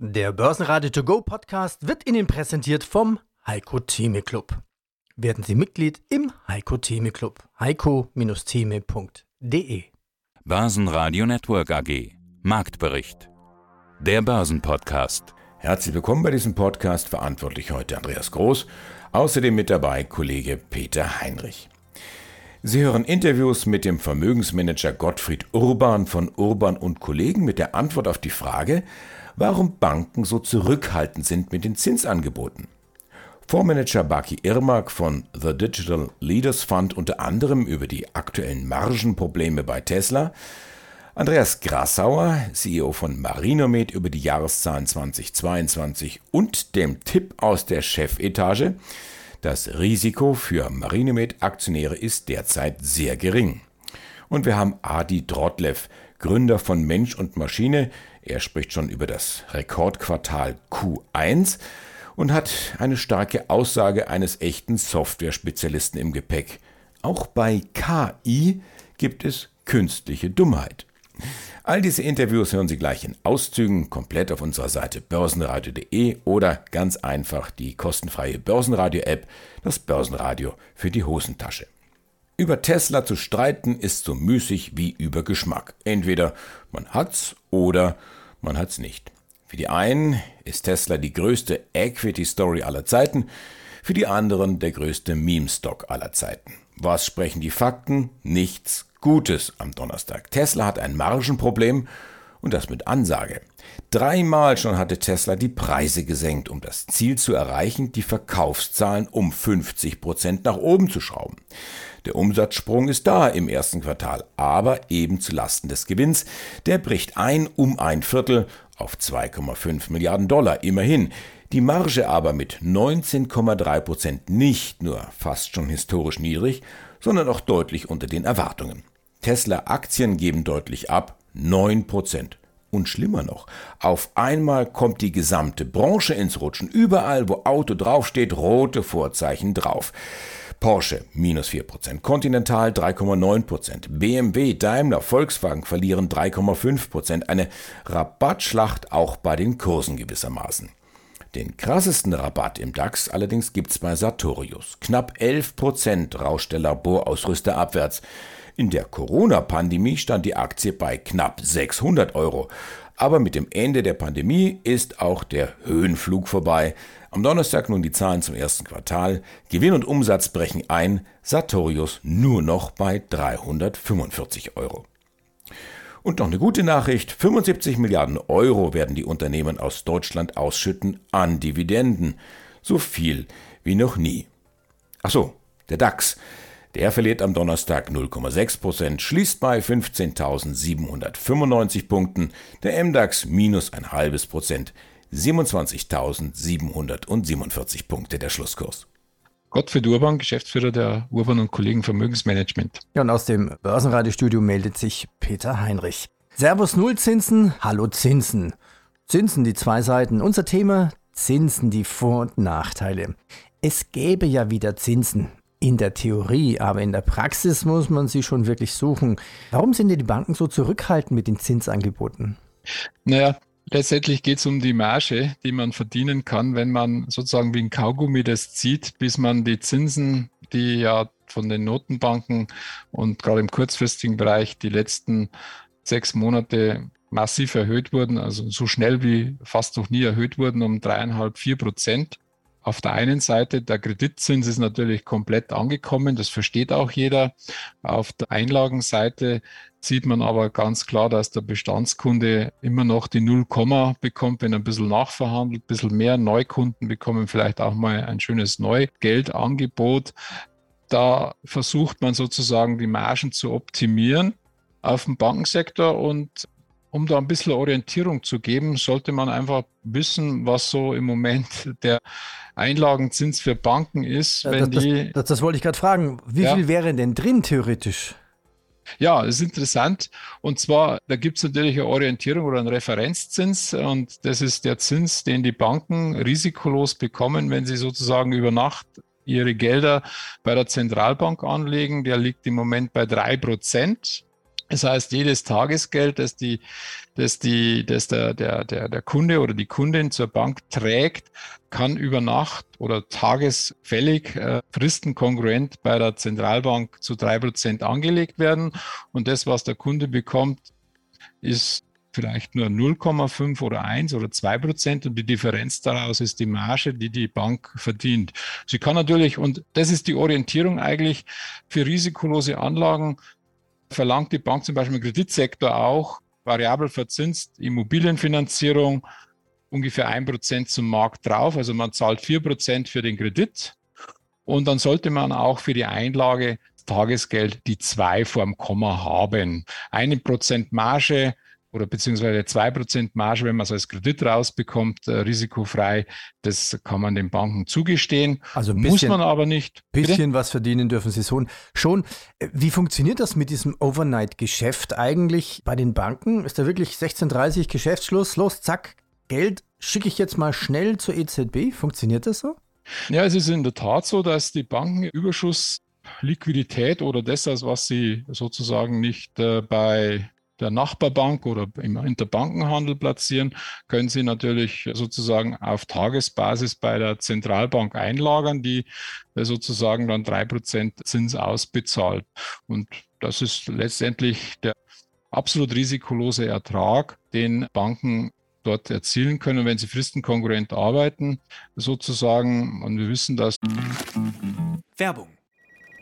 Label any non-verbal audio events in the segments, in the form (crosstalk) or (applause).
Der Börsenradio To Go Podcast wird Ihnen präsentiert vom Heiko Theme Club. Werden Sie Mitglied im Heiko Theme Club. heiko-theme.de Börsenradio Network AG Marktbericht Der Börsenpodcast Herzlich willkommen bei diesem Podcast, verantwortlich heute Andreas Groß, außerdem mit dabei Kollege Peter Heinrich. Sie hören Interviews mit dem Vermögensmanager Gottfried Urban von Urban und Kollegen mit der Antwort auf die Frage, warum Banken so zurückhaltend sind mit den Zinsangeboten. Fondsmanager Baki Irmak von The Digital Leaders Fund unter anderem über die aktuellen Margenprobleme bei Tesla, Andreas Grassauer, CEO von Marinomed, über die Jahreszahlen 2022 und dem Tipp aus der Chefetage, das Risiko für Marinomed-Aktionäre ist derzeit sehr gering. Und wir haben Adi Drotlev, Gründer von Mensch und Maschine, er spricht schon über das Rekordquartal Q1 und hat eine starke Aussage eines echten Software-Spezialisten im Gepäck. Auch bei KI gibt es künstliche Dummheit. All diese Interviews hören Sie gleich in Auszügen komplett auf unserer Seite börsenradio.de oder ganz einfach die kostenfreie Börsenradio-App, das Börsenradio für die Hosentasche. Über Tesla zu streiten ist so müßig wie über Geschmack. Entweder man hat's oder man hat's nicht. Für die einen ist Tesla die größte Equity-Story aller Zeiten, für die anderen der größte Meme-Stock aller Zeiten. Was sprechen die Fakten? Nichts Gutes am Donnerstag. Tesla hat ein Margenproblem und das mit Ansage. Dreimal schon hatte Tesla die Preise gesenkt, um das Ziel zu erreichen, die Verkaufszahlen um 50 Prozent nach oben zu schrauben. Der Umsatzsprung ist da im ersten Quartal, aber eben zu Lasten des Gewinns. Der bricht ein um ein Viertel auf 2,5 Milliarden Dollar, immerhin. Die Marge aber mit 19,3 Prozent nicht nur fast schon historisch niedrig, sondern auch deutlich unter den Erwartungen. Tesla-Aktien geben deutlich ab, 9 Prozent. Und schlimmer noch, auf einmal kommt die gesamte Branche ins Rutschen. Überall, wo Auto draufsteht, rote Vorzeichen drauf. Porsche minus 4%, Continental 3,9%, BMW, Daimler, Volkswagen verlieren 3,5%. Eine Rabattschlacht auch bei den Kursen gewissermaßen. Den krassesten Rabatt im DAX allerdings gibt's bei Sartorius. Knapp 11% rauscht der Laborausrüster abwärts. In der Corona-Pandemie stand die Aktie bei knapp 600 Euro. Aber mit dem Ende der Pandemie ist auch der Höhenflug vorbei. Am Donnerstag nun die Zahlen zum ersten Quartal. Gewinn und Umsatz brechen ein, Sartorius nur noch bei 345 Euro. Und noch eine gute Nachricht, 75 Milliarden Euro werden die Unternehmen aus Deutschland ausschütten an Dividenden. So viel wie noch nie. Ach so, der DAX. Der verliert am Donnerstag 0,6 Prozent, schließt bei 15.795 Punkten. Der MDAX minus ein halbes Prozent, 27.747 Punkte der Schlusskurs. Gottfried Urban, Geschäftsführer der Urban und Kollegen Vermögensmanagement. Ja, und aus dem Börsenradiostudio meldet sich Peter Heinrich. Servus Nullzinsen, hallo Zinsen. Zinsen, die zwei Seiten. Unser Thema Zinsen, die Vor- und Nachteile. Es gäbe ja wieder Zinsen. In der Theorie, aber in der Praxis muss man sie schon wirklich suchen. Warum sind denn die Banken so zurückhaltend mit den Zinsangeboten? Naja, letztendlich geht es um die Marge, die man verdienen kann, wenn man sozusagen wie ein Kaugummi das zieht, bis man die Zinsen, die ja von den Notenbanken und gerade im kurzfristigen Bereich die letzten sechs Monate massiv erhöht wurden, also so schnell wie fast noch nie erhöht wurden, um dreieinhalb, vier Prozent auf der einen Seite, der Kreditzins ist natürlich komplett angekommen, das versteht auch jeder. Auf der Einlagenseite sieht man aber ganz klar, dass der Bestandskunde immer noch die 0, bekommt, wenn er ein bisschen nachverhandelt, ein bisschen mehr Neukunden bekommen vielleicht auch mal ein schönes Neugeldangebot. Da versucht man sozusagen die Margen zu optimieren auf dem Bankensektor und um da ein bisschen Orientierung zu geben, sollte man einfach wissen, was so im Moment (laughs) der Einlagenzins für Banken ist. Wenn das, die, das, das wollte ich gerade fragen. Wie ja. viel wäre denn drin theoretisch? Ja, das ist interessant. Und zwar, da gibt es natürlich eine Orientierung oder einen Referenzzins. Und das ist der Zins, den die Banken risikolos bekommen, wenn sie sozusagen über Nacht ihre Gelder bei der Zentralbank anlegen. Der liegt im Moment bei drei Prozent. Das heißt, jedes Tagesgeld, das die, das, die, das der, der, der, der Kunde oder die Kundin zur Bank trägt, kann über Nacht oder tagesfällig äh, fristenkongruent bei der Zentralbank zu drei Prozent angelegt werden. Und das, was der Kunde bekommt, ist vielleicht nur 0,5 oder 1 oder 2 Prozent und die Differenz daraus ist die Marge, die die Bank verdient. Sie kann natürlich, und das ist die Orientierung eigentlich für risikolose Anlagen, verlangt die Bank zum Beispiel im Kreditsektor auch variabel verzinst Immobilienfinanzierung ungefähr 1 Prozent zum Markt drauf. Also man zahlt 4 Prozent für den Kredit und dann sollte man auch für die Einlage Tagesgeld die 2 vorm Komma haben. Eine Prozent Marge oder beziehungsweise 2% Marge, wenn man es als Kredit rausbekommt, äh, risikofrei, das kann man den Banken zugestehen. Also bisschen, muss man aber nicht. Bisschen Bitte? was verdienen dürfen sie schon. schon. Äh, wie funktioniert das mit diesem Overnight-Geschäft eigentlich bei den Banken? Ist da wirklich 16.30 Geschäftsschluss? Los, zack, Geld schicke ich jetzt mal schnell zur EZB. Funktioniert das so? Ja, es ist in der Tat so, dass die Banken Überschuss Liquidität oder das, was sie sozusagen nicht äh, bei der Nachbarbank oder im Interbankenhandel platzieren, können Sie natürlich sozusagen auf Tagesbasis bei der Zentralbank einlagern, die sozusagen dann drei Prozent Zins ausbezahlt. Und das ist letztendlich der absolut risikolose Ertrag, den Banken dort erzielen können, wenn sie fristenkonkurrent arbeiten, sozusagen. Und wir wissen, dass. Werbung.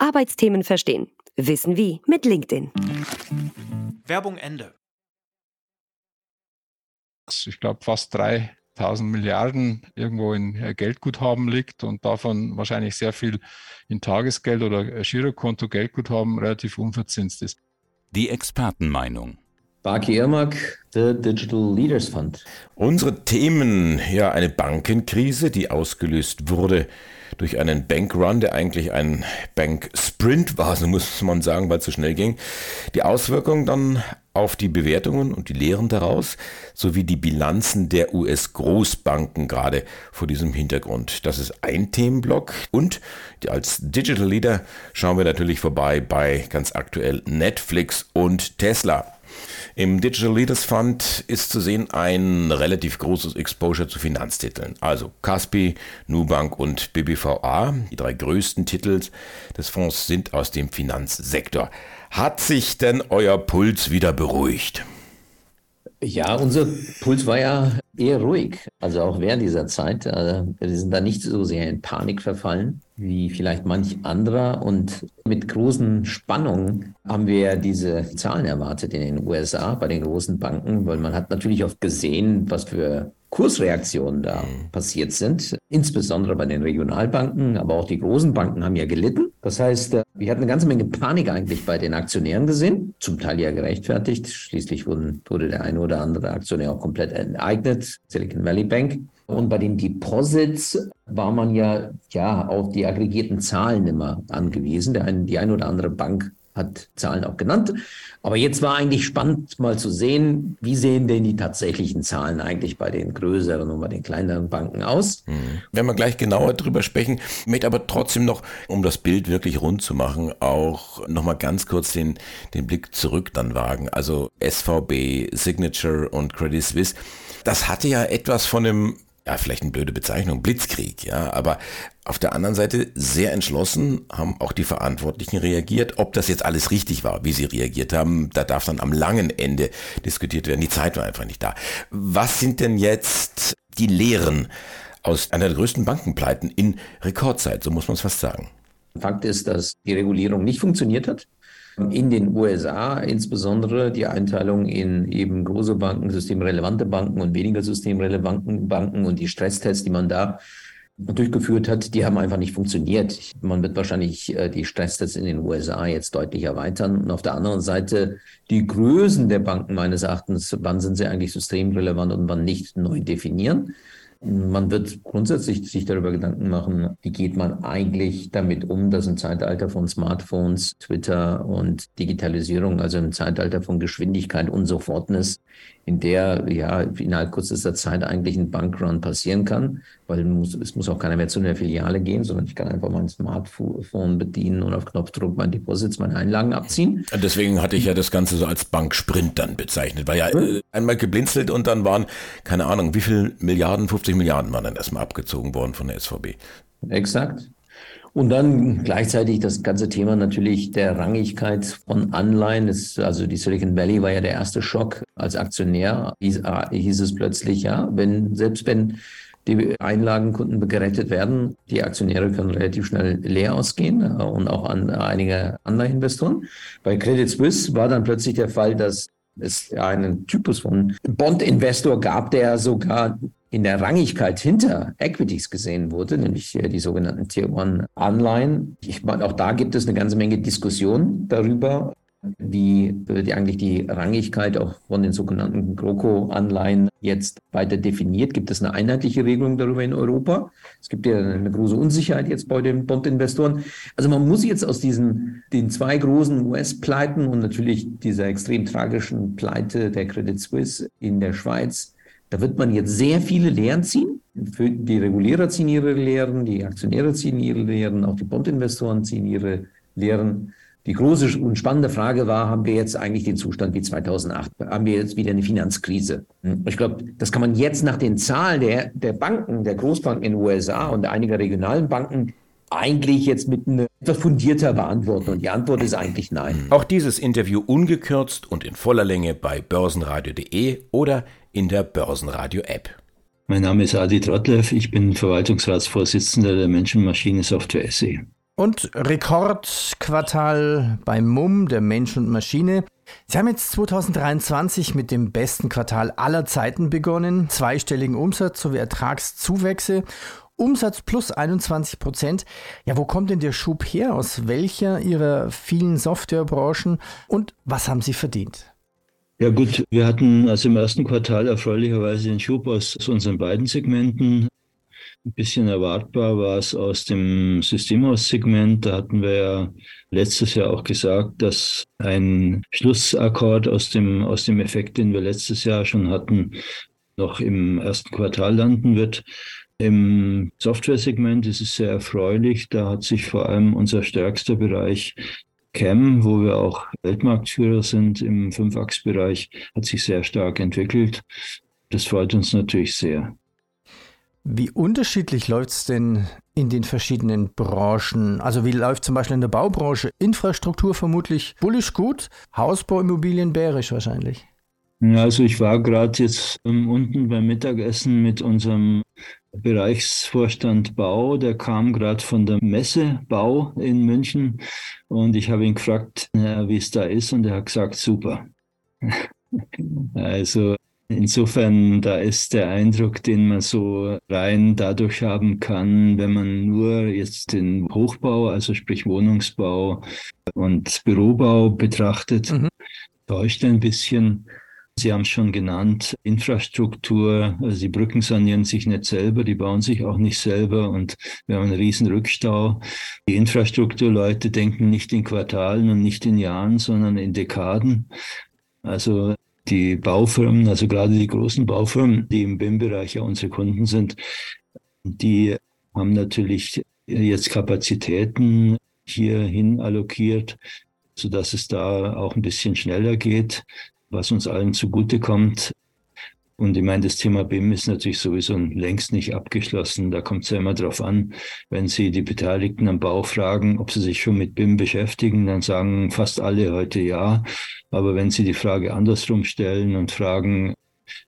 Arbeitsthemen verstehen. Wissen wie mit LinkedIn. Werbung Ende. Ich glaube, fast 3000 Milliarden irgendwo in äh, Geldguthaben liegt und davon wahrscheinlich sehr viel in Tagesgeld oder äh, Girokonto Geldguthaben relativ unverzinst ist. Die Expertenmeinung. Baki Irmak, The Digital Leaders Fund. Unsere Themen, ja, eine Bankenkrise, die ausgelöst wurde durch einen Bankrun, der eigentlich ein Banksprint war, so muss man sagen, weil es so schnell ging. Die Auswirkungen dann auf die Bewertungen und die Lehren daraus, sowie die Bilanzen der US-Großbanken gerade vor diesem Hintergrund. Das ist ein Themenblock und als Digital Leader schauen wir natürlich vorbei bei ganz aktuell Netflix und Tesla. Im Digital Leaders Fund ist zu sehen ein relativ großes Exposure zu Finanztiteln. Also Caspi, Nubank und BBVA, die drei größten Titel des Fonds sind aus dem Finanzsektor. Hat sich denn euer Puls wieder beruhigt? Ja, unser Puls war ja eher ruhig. Also auch während dieser Zeit. Äh, wir sind da nicht so sehr in Panik verfallen wie vielleicht manch anderer. Und mit großen Spannungen haben wir diese Zahlen erwartet in den USA bei den großen Banken, weil man hat natürlich oft gesehen, was für Kursreaktionen da passiert sind, insbesondere bei den Regionalbanken, aber auch die großen Banken haben ja gelitten. Das heißt, äh, wir hatten eine ganze Menge Panik eigentlich bei den Aktionären gesehen, zum Teil ja gerechtfertigt. Schließlich wurden, wurde der eine oder andere Aktionär auch komplett enteignet, Silicon Valley Bank. Und bei den Deposits war man ja, ja auf die aggregierten Zahlen immer angewiesen. Ein, die eine oder andere Bank hat Zahlen auch genannt. Aber jetzt war eigentlich spannend mal zu sehen, wie sehen denn die tatsächlichen Zahlen eigentlich bei den größeren und bei den kleineren Banken aus. Hm. Wenn wir gleich genauer drüber sprechen, möchte aber trotzdem noch, um das Bild wirklich rund zu machen, auch nochmal ganz kurz den, den Blick zurück dann wagen. Also SVB, Signature und Credit Suisse. Das hatte ja etwas von einem ja, vielleicht eine blöde Bezeichnung, Blitzkrieg, ja, aber auf der anderen Seite sehr entschlossen haben auch die Verantwortlichen reagiert. Ob das jetzt alles richtig war, wie sie reagiert haben, da darf dann am langen Ende diskutiert werden. Die Zeit war einfach nicht da. Was sind denn jetzt die Lehren aus einer der größten Bankenpleiten in Rekordzeit? So muss man es fast sagen. Fakt ist, dass die Regulierung nicht funktioniert hat. In den USA insbesondere die Einteilung in eben große Banken, systemrelevante Banken und weniger systemrelevante Banken und die Stresstests, die man da durchgeführt hat, die haben einfach nicht funktioniert. Man wird wahrscheinlich äh, die Stresstests in den USA jetzt deutlich erweitern. Und auf der anderen Seite die Größen der Banken meines Erachtens, wann sind sie eigentlich systemrelevant und wann nicht, neu definieren. Man wird grundsätzlich sich darüber Gedanken machen, wie geht man eigentlich damit um, dass im Zeitalter von Smartphones, Twitter und Digitalisierung, also im Zeitalter von Geschwindigkeit und Sofortness, in der ja innerhalb kürzester Zeit eigentlich ein Bankrun passieren kann, weil muss, es muss auch keiner mehr zu einer Filiale gehen, sondern ich kann einfach mein Smartphone bedienen und auf Knopfdruck mein Deposits, meine Einlagen abziehen. Deswegen hatte ich ja das Ganze so als Banksprint dann bezeichnet, weil ja äh, einmal geblinzelt und dann waren, keine Ahnung, wie viel Milliarden, 50 Milliarden waren dann erstmal abgezogen worden von der SVB. Exakt. Und dann gleichzeitig das ganze Thema natürlich der Rangigkeit von Anleihen. Das, also die Silicon Valley war ja der erste Schock. Als Aktionär hieß, hieß es plötzlich, ja, wenn, selbst wenn die Einlagenkunden gerettet werden, die Aktionäre können relativ schnell leer ausgehen äh, und auch an einige andere Investoren. Bei Credit Suisse war dann plötzlich der Fall, dass es einen Typus von Bond-Investor gab, der sogar in der Rangigkeit hinter Equities gesehen wurde, nämlich die sogenannten Tier One Anleihen. Ich meine, auch da gibt es eine ganze Menge Diskussion darüber, wie wird eigentlich die Rangigkeit auch von den sogenannten GroKo-Anleihen jetzt weiter definiert? Gibt es eine einheitliche Regelung darüber in Europa? Es gibt ja eine große Unsicherheit jetzt bei den Bondinvestoren. Also man muss jetzt aus diesen den zwei großen US-Pleiten und natürlich dieser extrem tragischen Pleite der Credit Suisse in der Schweiz da wird man jetzt sehr viele Lehren ziehen. Die Regulierer ziehen ihre Lehren, die Aktionäre ziehen ihre Lehren, auch die Bondinvestoren ziehen ihre Lehren. Die große und spannende Frage war, haben wir jetzt eigentlich den Zustand wie 2008? Haben wir jetzt wieder eine Finanzkrise? Hm, ich glaube, das kann man jetzt nach den Zahlen der, der Banken, der Großbanken in den USA und einiger regionalen Banken eigentlich jetzt mit einer etwas fundierter beantworten. Und die Antwort ist eigentlich nein. Auch dieses Interview ungekürzt und in voller Länge bei börsenradio.de oder in der Börsenradio-App. Mein Name ist Adi Trottlev, ich bin Verwaltungsratsvorsitzender der Menschenmaschine-Software SE. Und Rekordquartal beim MUM, der Mensch und Maschine. Sie haben jetzt 2023 mit dem besten Quartal aller Zeiten begonnen, zweistelligen Umsatz sowie Ertragszuwächse. Umsatz plus 21 Prozent. Ja, wo kommt denn der Schub her? Aus welcher Ihrer vielen Softwarebranchen? Und was haben Sie verdient? Ja gut, wir hatten also im ersten Quartal erfreulicherweise den Schub aus, aus unseren beiden Segmenten. Ein bisschen erwartbar war es aus dem Systemhaussegment. Da hatten wir ja letztes Jahr auch gesagt, dass ein Schlussakkord aus dem, aus dem Effekt, den wir letztes Jahr schon hatten, noch im ersten Quartal landen wird. Im Software-Segment ist es sehr erfreulich. Da hat sich vor allem unser stärkster Bereich Cam, wo wir auch Weltmarktführer sind im Fünfachsbereich, hat sich sehr stark entwickelt. Das freut uns natürlich sehr. Wie unterschiedlich läuft es denn in den verschiedenen Branchen? Also wie läuft zum Beispiel in der Baubranche? Infrastruktur vermutlich bullisch gut, Hausbau, Immobilien bärisch wahrscheinlich. Ja, also ich war gerade jetzt unten beim Mittagessen mit unserem Bereichsvorstand Bau, der kam gerade von der Messe Bau in München und ich habe ihn gefragt, wie es da ist und er hat gesagt, super. (laughs) also insofern, da ist der Eindruck, den man so rein dadurch haben kann, wenn man nur jetzt den Hochbau, also sprich Wohnungsbau und Bürobau betrachtet, mhm. täuscht ein bisschen. Sie haben es schon genannt, Infrastruktur, also die Brücken sanieren sich nicht selber, die bauen sich auch nicht selber und wir haben einen riesen Rückstau. Die Infrastrukturleute denken nicht in Quartalen und nicht in Jahren, sondern in Dekaden. Also die Baufirmen, also gerade die großen Baufirmen, die im BIM-Bereich ja unsere Kunden sind, die haben natürlich jetzt Kapazitäten hierhin allokiert, sodass es da auch ein bisschen schneller geht was uns allen zugutekommt. Und ich meine, das Thema BIM ist natürlich sowieso längst nicht abgeschlossen. Da kommt es ja immer darauf an, wenn Sie die Beteiligten am Bau fragen, ob sie sich schon mit BIM beschäftigen, dann sagen fast alle heute ja. Aber wenn Sie die Frage andersrum stellen und fragen,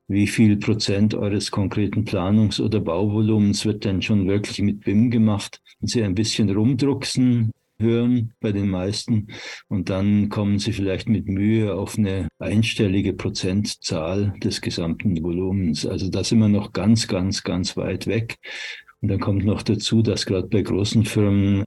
wie viel Prozent eures konkreten Planungs- oder Bauvolumens wird denn schon wirklich mit BIM gemacht und Sie ein bisschen rumdrucksen, hören bei den meisten und dann kommen sie vielleicht mit Mühe auf eine einstellige Prozentzahl des gesamten Volumens. Also da sind wir noch ganz, ganz, ganz weit weg. Und dann kommt noch dazu, dass gerade bei großen Firmen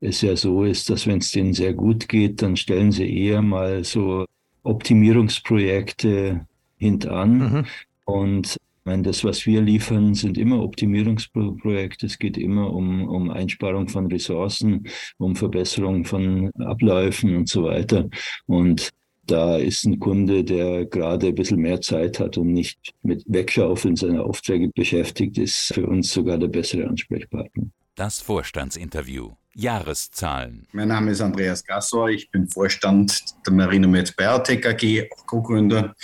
es ja so ist, dass wenn es denen sehr gut geht, dann stellen sie eher mal so Optimierungsprojekte hintan. Mhm. Und meine, das, was wir liefern, sind immer Optimierungsprojekte. Es geht immer um, um Einsparung von Ressourcen, um Verbesserung von Abläufen und so weiter. Und da ist ein Kunde, der gerade ein bisschen mehr Zeit hat und nicht mit Wegschaufeln seiner Aufträge beschäftigt ist, für uns sogar der bessere Ansprechpartner. Das Vorstandsinterview. Jahreszahlen. Mein Name ist Andreas Gassor, ich bin Vorstand der Marinomed Biotech AG, Co-Gründer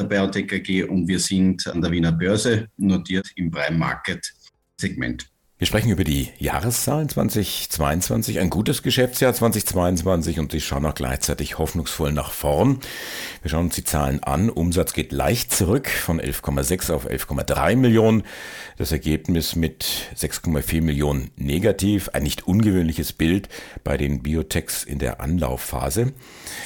der Biotech AG und wir sind an der Wiener Börse notiert im Prime Market Segment. Wir sprechen über die Jahreszahlen 2022, ein gutes Geschäftsjahr 2022 und Sie schauen auch gleichzeitig hoffnungsvoll nach vorn. Wir schauen uns die Zahlen an. Umsatz geht leicht zurück von 11,6 auf 11,3 Millionen. Das Ergebnis mit 6,4 Millionen negativ. Ein nicht ungewöhnliches Bild bei den Biotechs in der Anlaufphase.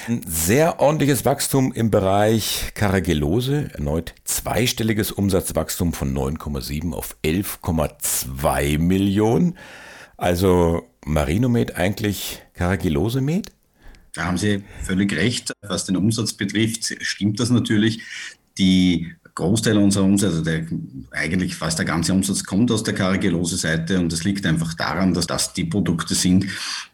Ein sehr ordentliches Wachstum im Bereich Caragellose. Erneut zweistelliges Umsatzwachstum von 9,7 auf 11,2 Millionen. Also Marinomed eigentlich Caragillose-Med? Da haben Sie völlig recht. Was den Umsatz betrifft, stimmt das natürlich. Die Großteil unserer Umsätze, also der, eigentlich fast der ganze Umsatz kommt aus der Caragellose-Seite und das liegt einfach daran, dass das die Produkte sind,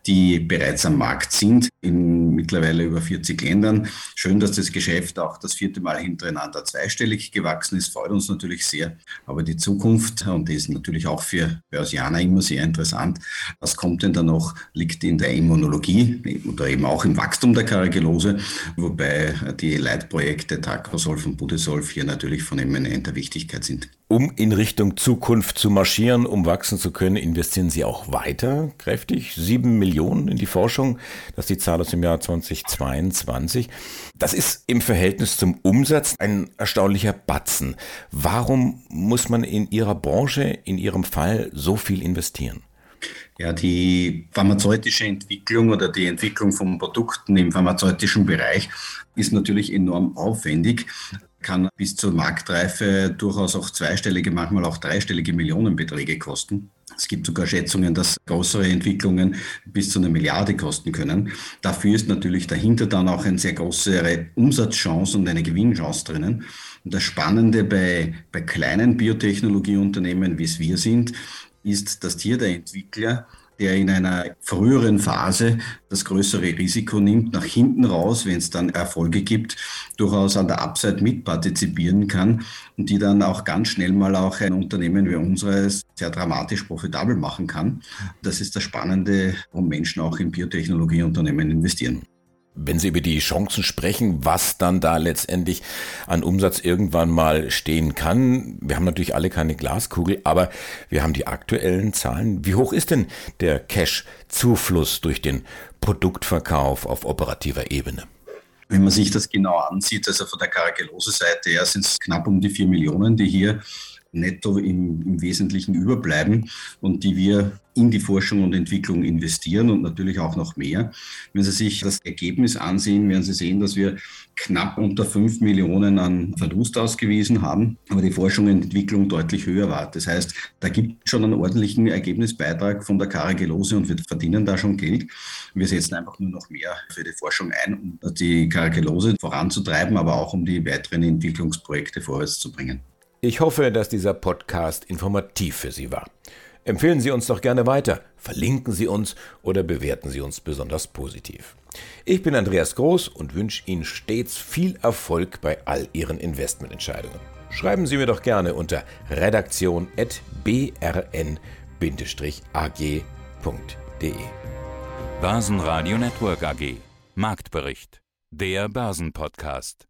die bereits am Markt sind, in mittlerweile über 40 Ländern. Schön, dass das Geschäft auch das vierte Mal hintereinander zweistellig gewachsen ist, freut uns natürlich sehr. Aber die Zukunft, und die ist natürlich auch für Börsianer immer sehr interessant, was kommt denn da noch, liegt in der Immunologie oder eben auch im Wachstum der Caragellose, wobei die Leitprojekte Tacrosolf und Budesolf hier natürlich von eminenter Wichtigkeit sind. Um in Richtung Zukunft zu marschieren, um wachsen zu können, investieren Sie auch weiter kräftig. Sieben Millionen in die Forschung. Das ist die Zahl aus dem Jahr 2022. Das ist im Verhältnis zum Umsatz ein erstaunlicher Batzen. Warum muss man in Ihrer Branche, in Ihrem Fall, so viel investieren? Ja, die pharmazeutische Entwicklung oder die Entwicklung von Produkten im pharmazeutischen Bereich ist natürlich enorm aufwendig kann bis zur Marktreife durchaus auch zweistellige, manchmal auch dreistellige Millionenbeträge kosten. Es gibt sogar Schätzungen, dass größere Entwicklungen bis zu einer Milliarde kosten können. Dafür ist natürlich dahinter dann auch eine sehr große Umsatzchance und eine Gewinnchance drinnen. Und das Spannende bei, bei kleinen Biotechnologieunternehmen, wie es wir sind, ist, dass hier der Entwickler der in einer früheren Phase das größere Risiko nimmt, nach hinten raus, wenn es dann Erfolge gibt, durchaus an der Upside mitpartizipieren kann und die dann auch ganz schnell mal auch ein Unternehmen wie unseres sehr dramatisch profitabel machen kann. Das ist das Spannende, warum Menschen auch in Biotechnologieunternehmen investieren wenn Sie über die Chancen sprechen, was dann da letztendlich an Umsatz irgendwann mal stehen kann. Wir haben natürlich alle keine Glaskugel, aber wir haben die aktuellen Zahlen. Wie hoch ist denn der Cash-Zufluss durch den Produktverkauf auf operativer Ebene? Wenn man sich das genau ansieht, also von der Caragellose-Seite her sind es knapp um die vier Millionen, die hier netto im, im Wesentlichen überbleiben und die wir in die Forschung und Entwicklung investieren und natürlich auch noch mehr. Wenn Sie sich das Ergebnis ansehen, werden Sie sehen, dass wir knapp unter 5 Millionen an Verlust ausgewiesen haben, aber die Forschung und Entwicklung deutlich höher war. Das heißt, da gibt es schon einen ordentlichen Ergebnisbeitrag von der Karagelose und wir verdienen da schon Geld. Wir setzen einfach nur noch mehr für die Forschung ein, um die Karagelose voranzutreiben, aber auch um die weiteren Entwicklungsprojekte vorwärts zu bringen. Ich hoffe, dass dieser Podcast informativ für Sie war. Empfehlen Sie uns doch gerne weiter, verlinken Sie uns oder bewerten Sie uns besonders positiv. Ich bin Andreas Groß und wünsche Ihnen stets viel Erfolg bei all Ihren Investmententscheidungen. Schreiben Sie mir doch gerne unter redaktion.brn-ag.de. Börsenradio Network AG Marktbericht. Der Börsenpodcast.